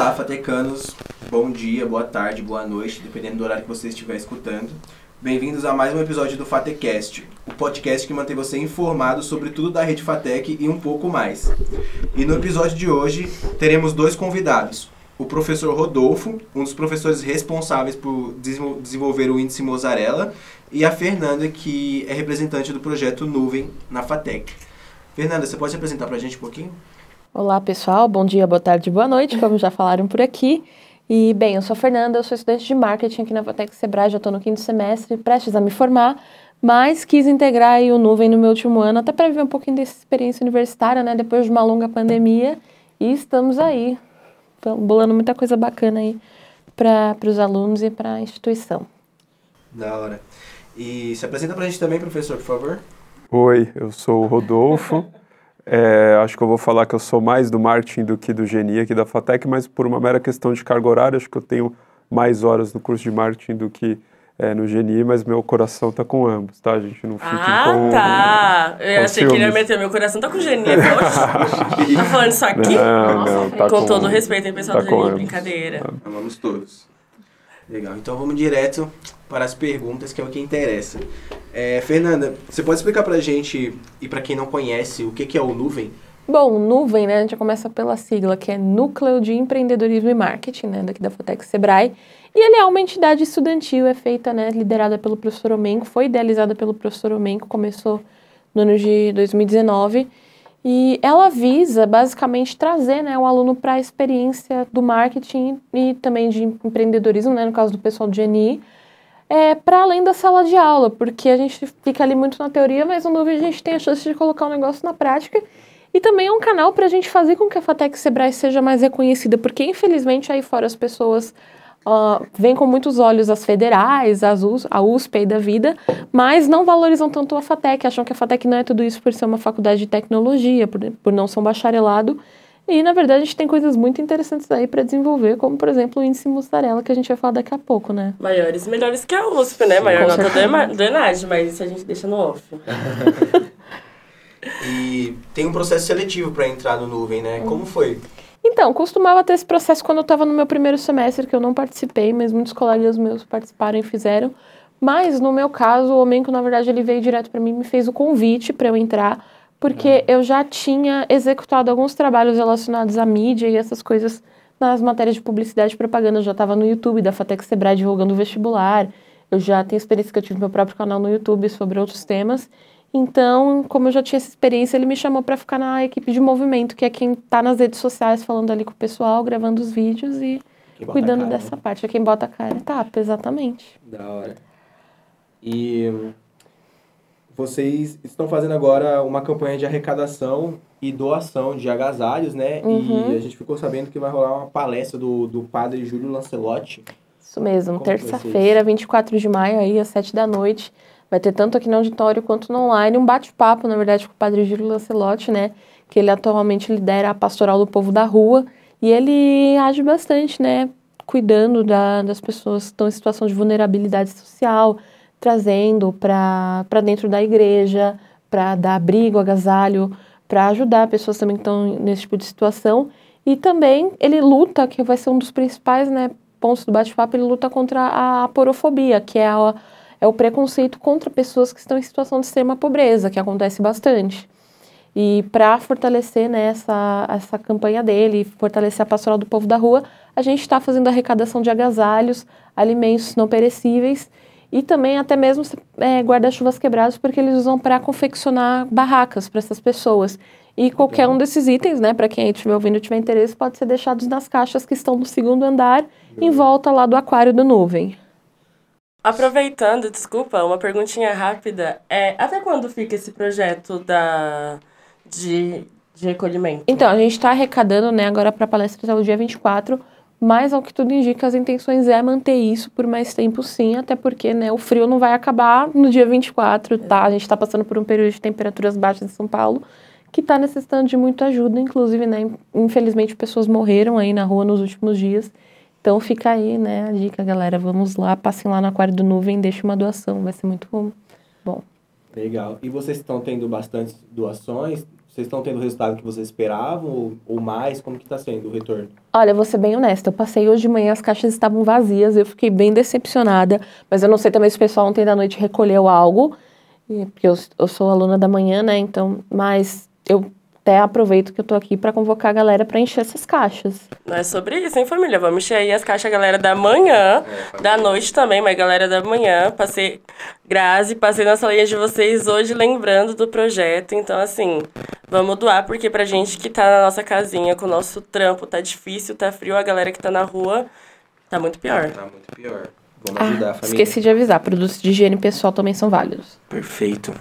Olá, fatecanos. Bom dia, boa tarde, boa noite, dependendo do horário que você estiver escutando. Bem-vindos a mais um episódio do Fatecast, o podcast que mantém você informado sobre tudo da rede Fatec e um pouco mais. E no episódio de hoje teremos dois convidados. O professor Rodolfo, um dos professores responsáveis por desenvolver o índice Mozarella, e a Fernanda, que é representante do projeto Nuvem na Fatec. Fernanda, você pode se apresentar para a gente um pouquinho? Olá, pessoal. Bom dia, boa tarde, boa noite, como já falaram por aqui. E, bem, eu sou a Fernanda, eu sou estudante de marketing aqui na Fatec Sebrae, já estou no quinto semestre, prestes a me formar, mas quis integrar o Nuvem no meu último ano, até para viver um pouquinho dessa experiência universitária, né, depois de uma longa pandemia, e estamos aí, bolando muita coisa bacana aí para os alunos e para a instituição. Da hora. E se apresenta para a gente também, professor, por favor. Oi, eu sou o Rodolfo. É, acho que eu vou falar que eu sou mais do marketing do que do GNI aqui da FATEC, mas por uma mera questão de carga horária, acho que eu tenho mais horas no curso de marketing do que é, no GNI, mas meu coração tá com ambos, tá? A gente não fica ah, com Ah, tá. Com eu achei que ele ia meter, meu coração tá com o GNI. tá falando isso aqui? Não, não, tá com, com todo respeito, hein, pessoal tá do GNI, brincadeira. Amamos todos. Legal, então vamos direto para as perguntas, que é o que interessa. É, Fernanda, você pode explicar para a gente, e para quem não conhece, o que, que é o Nuvem? Bom, Nuvem, né, a gente começa pela sigla, que é Núcleo de Empreendedorismo e Marketing, né, daqui da Fotec Sebrae. E ele é uma entidade estudantil, é feita, né, liderada pelo professor Omenco, foi idealizada pelo professor Omenco, começou no ano de 2019. E ela visa basicamente trazer né, o aluno para a experiência do marketing e também de empreendedorismo, né, no caso do pessoal do GNI, é, para além da sala de aula, porque a gente fica ali muito na teoria, mas no Nuvem a gente tem a chance de colocar o um negócio na prática. E também é um canal para a gente fazer com que a Fatec Sebrae seja mais reconhecida, porque infelizmente aí fora as pessoas uh, veem com muitos olhos as federais, as US, a USP aí da vida, mas não valorizam tanto a FATEC, acham que a FATEC não é tudo isso por ser uma faculdade de tecnologia, por, por não ser um bacharelado. E, na verdade, a gente tem coisas muito interessantes aí para desenvolver, como, por exemplo, o índice mussarela, que a gente vai falar daqui a pouco, né? Maiores e melhores que a USP, né? Maior nota do, do Enad, mas isso a gente deixa no off. e tem um processo seletivo para entrar no Nuvem, né? Como foi? Então, costumava ter esse processo quando eu estava no meu primeiro semestre, que eu não participei, mas muitos colegas meus participaram e fizeram. Mas, no meu caso, o Omenco, na verdade, ele veio direto para mim e me fez o convite para eu entrar, porque uhum. eu já tinha executado alguns trabalhos relacionados à mídia e essas coisas nas matérias de publicidade e propaganda. Eu já estava no YouTube da Fatec Sebrae divulgando o vestibular. Eu já tenho experiência que eu tive no meu próprio canal no YouTube sobre outros temas. Então, como eu já tinha essa experiência, ele me chamou para ficar na equipe de movimento, que é quem está nas redes sociais falando ali com o pessoal, gravando os vídeos e cuidando cara, dessa né? parte. É quem bota a cara tapa, exatamente. Da hora. E vocês estão fazendo agora uma campanha de arrecadação e doação de agasalhos, né? Uhum. E a gente ficou sabendo que vai rolar uma palestra do, do padre Júlio Lancelotti. Isso mesmo, terça-feira, 24 de maio, aí, às 7 da noite. Vai ter tanto aqui no auditório quanto no online um bate-papo, na verdade, com o padre Giro Lancelotti, né? Que ele atualmente lidera a pastoral do povo da rua. E ele age bastante, né? Cuidando da, das pessoas que estão em situação de vulnerabilidade social, trazendo para dentro da igreja, para dar abrigo, agasalho, para ajudar pessoas também que estão nesse tipo de situação. E também ele luta, que vai ser um dos principais né, pontos do bate-papo, ele luta contra a aporofobia, que é a é o preconceito contra pessoas que estão em situação de extrema pobreza, que acontece bastante. E para fortalecer né, essa, essa campanha dele, fortalecer a pastoral do povo da rua, a gente está fazendo arrecadação de agasalhos, alimentos não perecíveis e também até mesmo é, guarda-chuvas quebrados, porque eles usam para confeccionar barracas para essas pessoas. E qualquer um desses itens, né, para quem estiver ouvindo e tiver interesse, pode ser deixados nas caixas que estão no segundo andar, em volta lá do aquário do nuvem. Aproveitando, desculpa, uma perguntinha rápida. É, até quando fica esse projeto da, de, de recolhimento? Então, a gente está arrecadando né, agora para a palestra até o dia 24, mas ao que tudo indica, as intenções é manter isso por mais tempo sim, até porque né, o frio não vai acabar no dia 24, tá? A gente está passando por um período de temperaturas baixas em São Paulo, que está necessitando de muita ajuda, inclusive, né, infelizmente, pessoas morreram aí na rua nos últimos dias. Então fica aí, né, a dica, galera. Vamos lá, passem lá no Aquário do Nuvem, deixem uma doação, vai ser muito bom. Legal. E vocês estão tendo bastante doações? Vocês estão tendo o resultado que vocês esperavam ou, ou mais? Como que está sendo o retorno? Olha, vou ser bem honesta. Eu passei hoje de manhã, as caixas estavam vazias. Eu fiquei bem decepcionada. Mas eu não sei também se o pessoal ontem da noite recolheu algo. Porque eu, eu sou aluna da manhã, né? Então, mas eu até aproveito que eu tô aqui para convocar a galera para encher essas caixas. Não é sobre isso, hein, família? Vamos encher aí as caixas, galera da manhã, é, da noite também, mas galera da manhã. Passei, Grazi, passei na salinha de vocês hoje lembrando do projeto. Então, assim, vamos doar, porque pra gente que tá na nossa casinha com o nosso trampo, tá difícil, tá frio, a galera que tá na rua, tá muito pior. Tá muito pior. Vamos ajudar ah, a família. Esqueci de avisar, produtos de higiene pessoal também são válidos. Perfeito.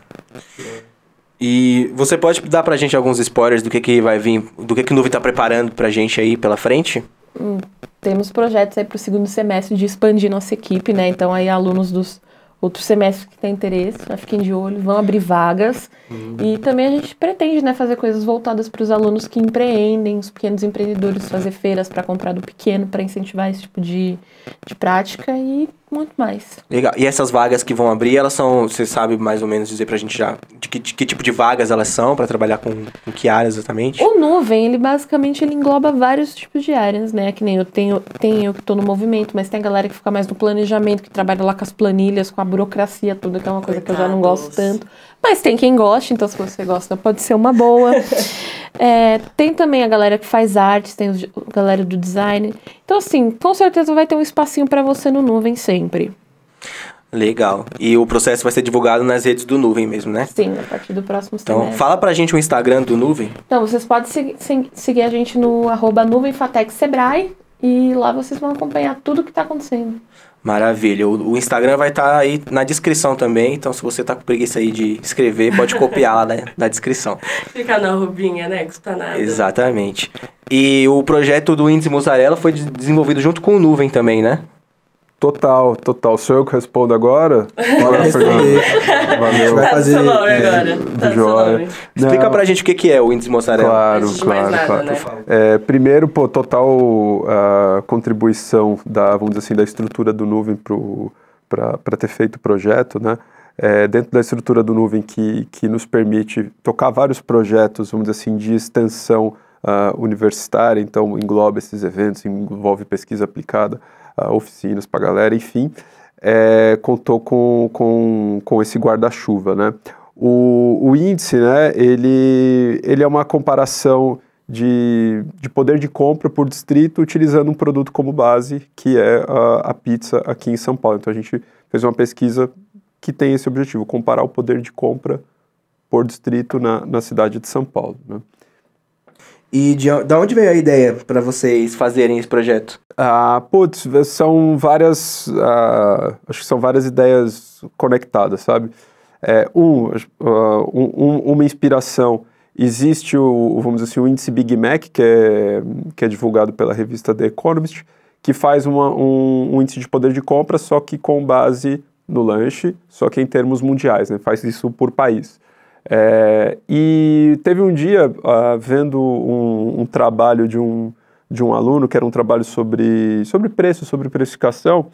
E você pode dar pra gente alguns spoilers do que, que vai vir, do que, que o Nuvem tá preparando pra gente aí pela frente? Hum, temos projetos aí pro segundo semestre de expandir nossa equipe, né? Então aí alunos dos outros semestres que têm interesse, fiquem de olho, vão abrir vagas. Uhum. E também a gente pretende né, fazer coisas voltadas para os alunos que empreendem, os pequenos empreendedores, fazer feiras para comprar do pequeno, para incentivar esse tipo de, de prática e muito mais. Legal. E essas vagas que vão abrir, elas são, você sabe mais ou menos dizer pra gente já de que, de que tipo de vagas elas são para trabalhar com, com que áreas exatamente? O Nuvem, ele basicamente ele engloba vários tipos de áreas, né? Que nem eu tenho, tem eu que tô no movimento, mas tem a galera que fica mais no planejamento, que trabalha lá com as planilhas, com a burocracia, tudo, que é uma coisa Coitados. que eu já não gosto tanto. Mas tem quem goste, então se você gosta, pode ser uma boa. é, tem também a galera que faz artes, tem a galera do design. Então, assim, com certeza vai ter um espacinho para você no Nuvem sempre. Legal. E o processo vai ser divulgado nas redes do Nuvem mesmo, né? Sim, a partir do próximo então, semestre. Então, fala pra gente o Instagram do Nuvem. Então, vocês podem seguir, seguir a gente no arroba Sebrae e lá vocês vão acompanhar tudo que está acontecendo. Maravilha. O, o Instagram vai estar tá aí na descrição também, então se você tá com preguiça aí de escrever, pode copiar lá na, na descrição. Fica na rubinha, né? Custa nada. Exatamente. E o projeto do Índice Mussarela foi desenvolvido junto com o Nuvem também, né? Total, total. Sou eu que respondo agora? Bora, Fernando. Valeu. Vai fazer é, agora. Tá Joia. Explica pra gente o que, que é o índice mozzarella. Claro, claro, nada, claro. Né? É, primeiro, pô, total uh, contribuição da, vamos dizer assim, da estrutura do Nuvem para ter feito o projeto, né? É, dentro da estrutura do Nuvem que, que nos permite tocar vários projetos, vamos dizer assim, de extensão uh, universitária, então engloba esses eventos, envolve pesquisa aplicada, uh, oficinas para galera, enfim, é, contou com, com, com esse guarda-chuva, né? O, o índice, né, ele, ele é uma comparação de, de poder de compra por distrito utilizando um produto como base, que é a, a pizza aqui em São Paulo. Então a gente fez uma pesquisa que tem esse objetivo, comparar o poder de compra por distrito na, na cidade de São Paulo. Né? E de, de onde veio a ideia para vocês fazerem esse projeto? Ah, putz, são várias, ah, acho que são várias ideias conectadas, sabe? É, um, uh, um, uma inspiração, existe o, vamos dizer assim, o índice Big Mac, que é, que é divulgado pela revista The Economist, que faz uma, um, um índice de poder de compra, só que com base no lanche, só que em termos mundiais, né? faz isso por país. É, e teve um dia, uh, vendo um, um, trabalho de um, de um aluno, que era um trabalho sobre, sobre preço, sobre precificação,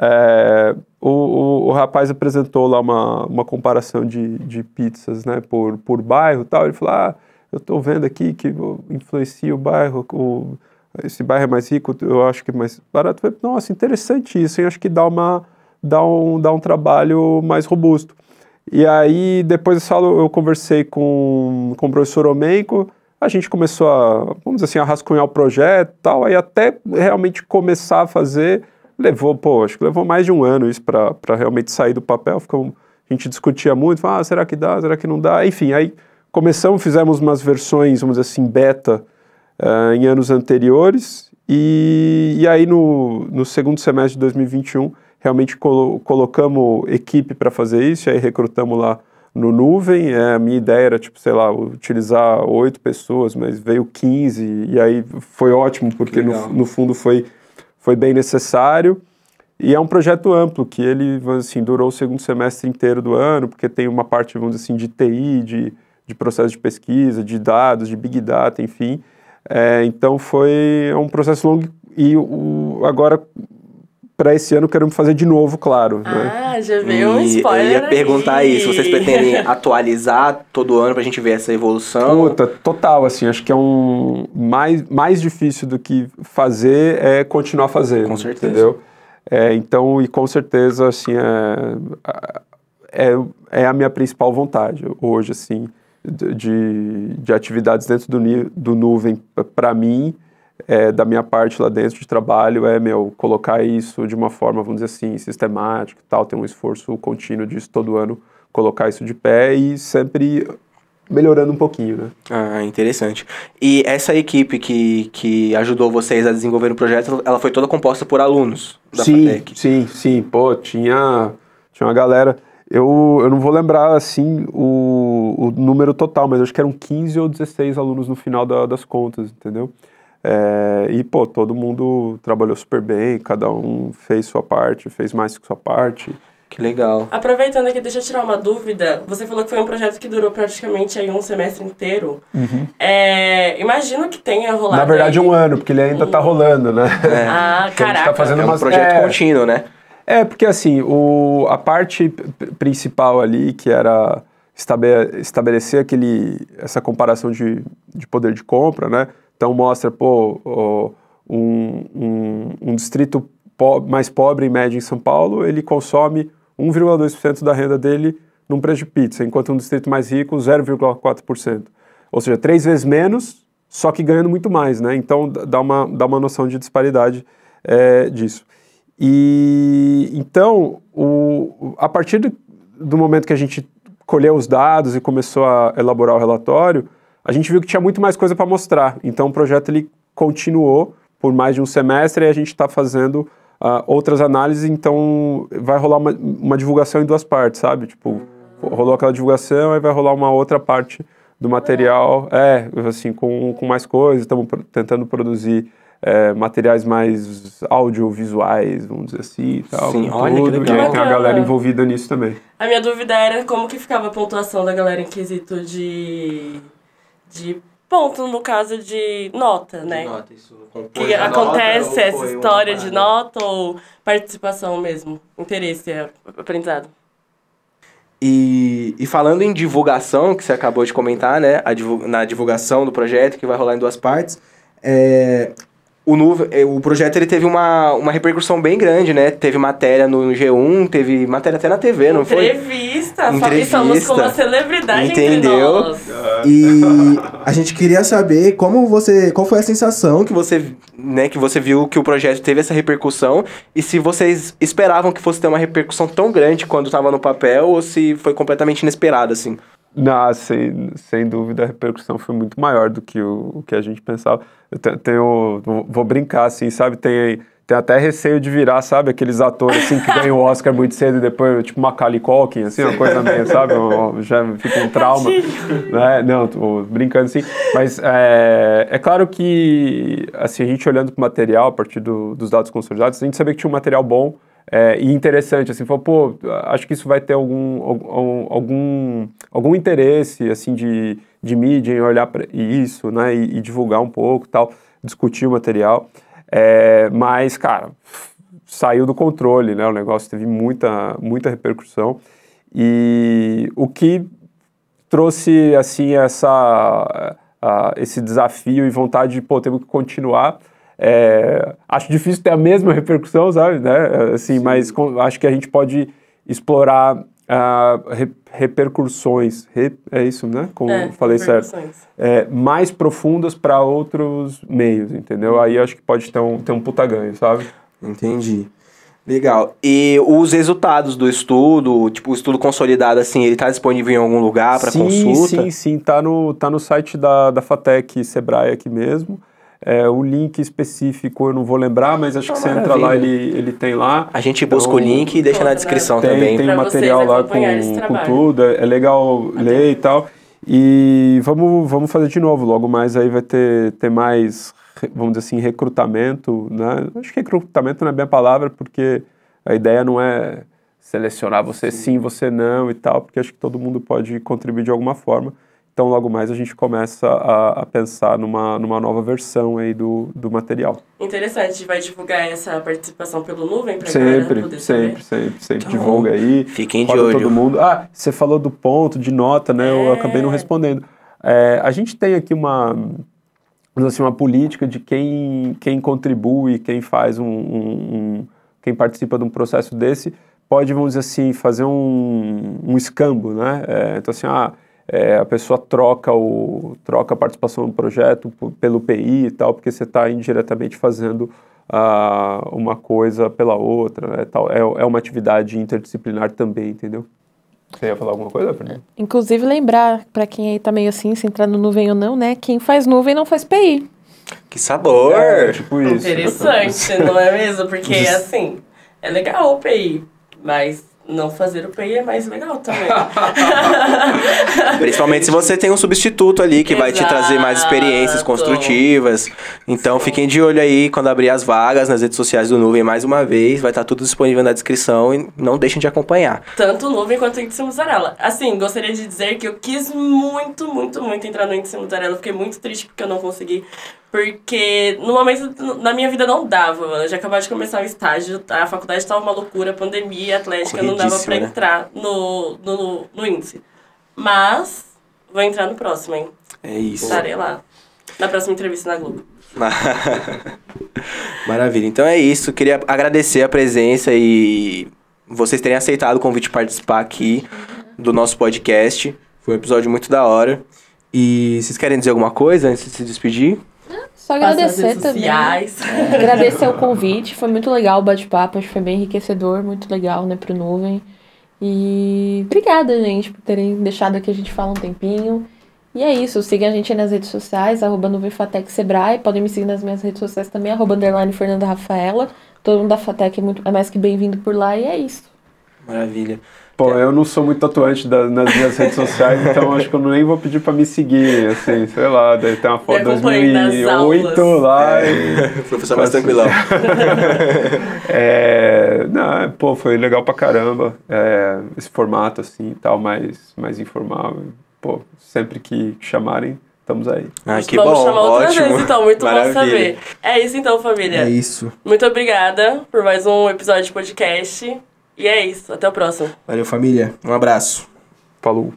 é, o, o, o, rapaz apresentou lá uma, uma comparação de, de pizzas né, por, por bairro tal. Ele falou: Ah, eu estou vendo aqui que influencia o bairro, o, esse bairro é mais rico, eu acho que é mais barato. falei, Nossa, interessante isso, hein? acho que dá, uma, dá, um, dá um trabalho mais robusto. E aí, depois da aula, eu conversei com, com o professor Omenko, a gente começou a, vamos dizer assim, a rascunhar o projeto e tal, aí até realmente começar a fazer, levou, pô, acho que levou mais de um ano isso para realmente sair do papel, ficou, a gente discutia muito, falava, ah, será que dá, será que não dá, enfim, aí começamos, fizemos umas versões, vamos dizer assim, beta uh, em anos anteriores, e, e aí no, no segundo semestre de 2021 realmente colo colocamos equipe para fazer isso, e aí recrutamos lá no Nuvem. É, a minha ideia era, tipo, sei lá, utilizar oito pessoas, mas veio 15, e aí foi ótimo, porque no, no, fundo foi, foi bem necessário. E é um projeto amplo, que ele, assim, durou o segundo semestre inteiro do ano, porque tem uma parte, vamos dizer assim, de TI, de, de processo de pesquisa, de dados, de Big Data, enfim. É, então foi um processo longo e o, agora para esse ano queremos fazer de novo, claro. né? Ah, já veio um spoiler. eu ia perguntar aí. isso, vocês pretendem atualizar todo ano pra gente ver essa evolução? Puta, total, assim, acho que é um mais, mais difícil do que fazer é continuar fazendo. Com certeza. Entendeu? É, então, e com certeza, assim, é, é, é a minha principal vontade hoje, assim, de, de atividades dentro do, do nuvem, para mim, é, da minha parte lá dentro de trabalho, é, meu, colocar isso de uma forma, vamos dizer assim, sistemática e tal, ter um esforço contínuo disso todo ano, colocar isso de pé e sempre melhorando um pouquinho, né? Ah, interessante. E essa equipe que, que ajudou vocês a desenvolver o projeto, ela foi toda composta por alunos da sim, FATEC? sim, sim. Pô, tinha, tinha uma galera. Eu, eu não vou lembrar, assim, o, o número total, mas acho que eram 15 ou 16 alunos no final da- das contas, entendeu? É, e, pô, todo mundo trabalhou super bem, cada um fez sua parte, fez mais que sua parte. Que legal. Aproveitando aqui, deixa eu tirar uma dúvida. Você falou que foi um projeto que durou praticamente aí um semestre inteiro. É, imagino que tenha rolado. Na verdade, aí- um ano, porque ele ainda tá rolando, né? Ah, Que a gente caraca. tá fazendo É um umas- projeto é, contínuo, né? É, porque assim, o, a parte principal ali, que era estabe- estabelecer aquele, essa comparação de, de poder de compra, né? Então mostra, pô, um, um, um distrito po- mais pobre, em média, em São Paulo, ele consome 1,2% da renda dele num preço de pizza, enquanto um distrito mais rico, 0,4%. Ou seja, três vezes menos, só que ganhando muito mais, né? Então dá uma, dá uma noção de disparidade é, disso. E então, o, a partir do, do momento que a gente colheu os dados e começou a elaborar o relatório, a gente viu que tinha muito mais coisa para mostrar. Então, o projeto ele continuou por mais de um semestre e a gente está fazendo ah, outras análises. Então, vai rolar uma, uma divulgação em duas partes, sabe? Tipo, rolou aquela divulgação, aí vai rolar uma outra parte do material, é, assim, com, com mais coisas. Estamos pro- tentando produzir é, materiais mais audiovisuais, vamos dizer assim, e tal. Sim, olha que tudo. legal. E aí tem a galera envolvida nisso também. A minha dúvida era como que ficava a pontuação da galera em quesito de. De ponto, no caso de nota, né? Nota, isso Que a nota acontece ou essa história de nota ou participação mesmo? Interesse, é, aprendizado. E, e falando em divulgação, que você acabou de comentar, né? na divulgação do projeto, que vai rolar em duas partes, é, o, Nuve- é, o projeto ele teve uma, uma repercussão bem grande, né? Teve matéria no G1, teve matéria até na TV, não foi? Entrevista, Entrevista. Estamos com uma celebridade Entendeu? entre nós. E a gente queria saber como você, qual foi a sensação que você, né, que você viu que o projeto teve essa repercussão e se vocês esperavam que fosse ter uma repercussão tão grande quando estava no papel ou se foi completamente inesperado assim. Não, sem, sem dúvida a repercussão foi muito maior do que o, o que a gente pensava. Eu te- tenho, vou- brincar assim, sabe? Tem, tem até receio de virar, sabe? Aqueles atores assim que ganham o Oscar muito cedo e depois, tipo Macaulay Culkin, assim, uma coisa meio, sabe? Um- já fica um trauma. né? Não, tô brincando assim. Mas é, é claro que, assim, a gente olhando para o material a partir do- dos dados consolidados, a gente sabia que tinha um material bom é, e interessante, assim, falou, pô, acho que isso vai ter algum, algum, algum, algum interesse, assim, de, de mídia em olhar para isso, né, e, e divulgar um pouco tal, discutir o material, É, mas, cara, saiu do controle, né, o negócio teve muita, muita repercussão. E o que trouxe, assim, essa, a- esse desafio e vontade de, pô, temos que continuar, é, acho difícil ter a mesma repercussão, sabe, né? Assim, mas com- acho que a gente pode explorar ah, re- repercussões, re- é isso, né? Como É, eu falei certo. É, mais profundas para outros meios, entendeu? Aí acho que pode ter um, ter um puta ganho, sabe? Entendi. Legal. E os resultados do estudo, tipo, o estudo consolidado, assim, ele tá disponível em algum lugar para sim, consulta? Sim, sim, tá no, tá no site da, da Fatec Sebrae aqui mesmo. É, o link específico eu não vou lembrar, mas acho que você entra lá, ele, ele tem lá. A gente busca Então, o link e deixa na Coloca descrição Tem, também. tem Pra material lá com, com tudo, é, é legal ler e tal. E vamos, vamos fazer de novo, logo mais aí vai ter, ter mais, vamos dizer assim, recrutamento, né? Acho que recrutamento não é bem a palavra, porque a ideia não é selecionar você sim, você não e tal, porque acho que todo mundo pode contribuir de alguma forma. Então, logo mais a gente começa a, a pensar numa, numa nova versão aí do, do material. Interessante, vai divulgar essa participação pelo Nuvem para Sempre, poder sempre, saber? sempre, sempre. Então, Divulga aí. Fiquem de olho. todo mundo. Ah, você falou do ponto, de nota, né? Eu É. acabei não respondendo. É, a gente tem aqui uma, assim, uma política de quem, quem contribui, quem faz um, um- um- quem participa de um processo desse, pode, vamos dizer assim, fazer um, um escambo, né? É, então, assim, ah, é, a pessoa troca, o, troca a participação no projeto pelo PI e tal, porque você está indiretamente fazendo ah, uma coisa pela outra, né? Tal. É, é uma atividade interdisciplinar também, entendeu? Você ia falar alguma coisa, Fernando? Inclusive, lembrar, pra quem aí tá meio assim, se entrar no nuvem ou não, né? Quem faz nuvem não faz PI. Que sabor! É, tipo isso. Interessante, não é mesmo? Porque, assim, é legal o PI, mas não fazer o PI é mais legal também. Principalmente se você tem um substituto ali que vai te trazer mais experiências Exato. construtivas. Então fiquem de olho aí quando abrir as vagas nas redes sociais do Nuvem mais uma vez. Vai estar tudo disponível na descrição e não deixem de acompanhar. Tanto o Nuvem quanto o Índice Mussarela. Assim, gostaria de dizer que eu quis muito, muito, muito entrar no Índice Mussarela. Fiquei muito triste porque eu não consegui. Porque no momento, na minha vida não dava. Eu já acabava de começar o estágio, a faculdade estava uma loucura, pandemia, atlética, não dava pra né? entrar no, no, no, no índice. Mas vou entrar no próximo, hein? É isso. Estarei lá. Na próxima entrevista na Globo. Maravilha. Então é isso. Queria agradecer a presença e vocês terem aceitado o convite de participar aqui do nosso podcast. Foi um episódio muito da hora. E vocês querem dizer alguma coisa antes de se despedir? Só agradecer redes também. sociais. Agradecer o convite, foi muito legal o bate-papo, acho que foi bem enriquecedor, muito legal, né, pro Nuvem. E obrigada, gente, por terem deixado aqui a gente falar um tempinho. E é isso, sigam a gente aí nas redes sociais, arroba NuvemFatec Sebrae, podem me seguir nas minhas redes sociais também, arroba underline Fernanda Rafaela. Todo mundo da Fatec é, muito, é mais que bem-vindo por lá e é isso. Maravilha. Pô, eu não sou muito atuante da- nas minhhas redes sociais, então acho que eu nem vou pedir pra me seguir, assim, sei lá, daí tem uma foto de Me acompanhe nas 2008 aulas. lá e... Professor mais tranquilão. É, não, é, pô, foi legal pra caramba, é, esse formato, assim, e tal, mais, mais informal. Pô, sempre que chamarem, estamos aí. Ah, que Vamos bom. chamar outra Ótimo. vez, então. Muito Maravilha. bom saber. É isso então, família. É isso. Muito obrigada por mais um episódio de podcast. E é isso. Até o próximo. Valeu, família. Um abraço. Falou.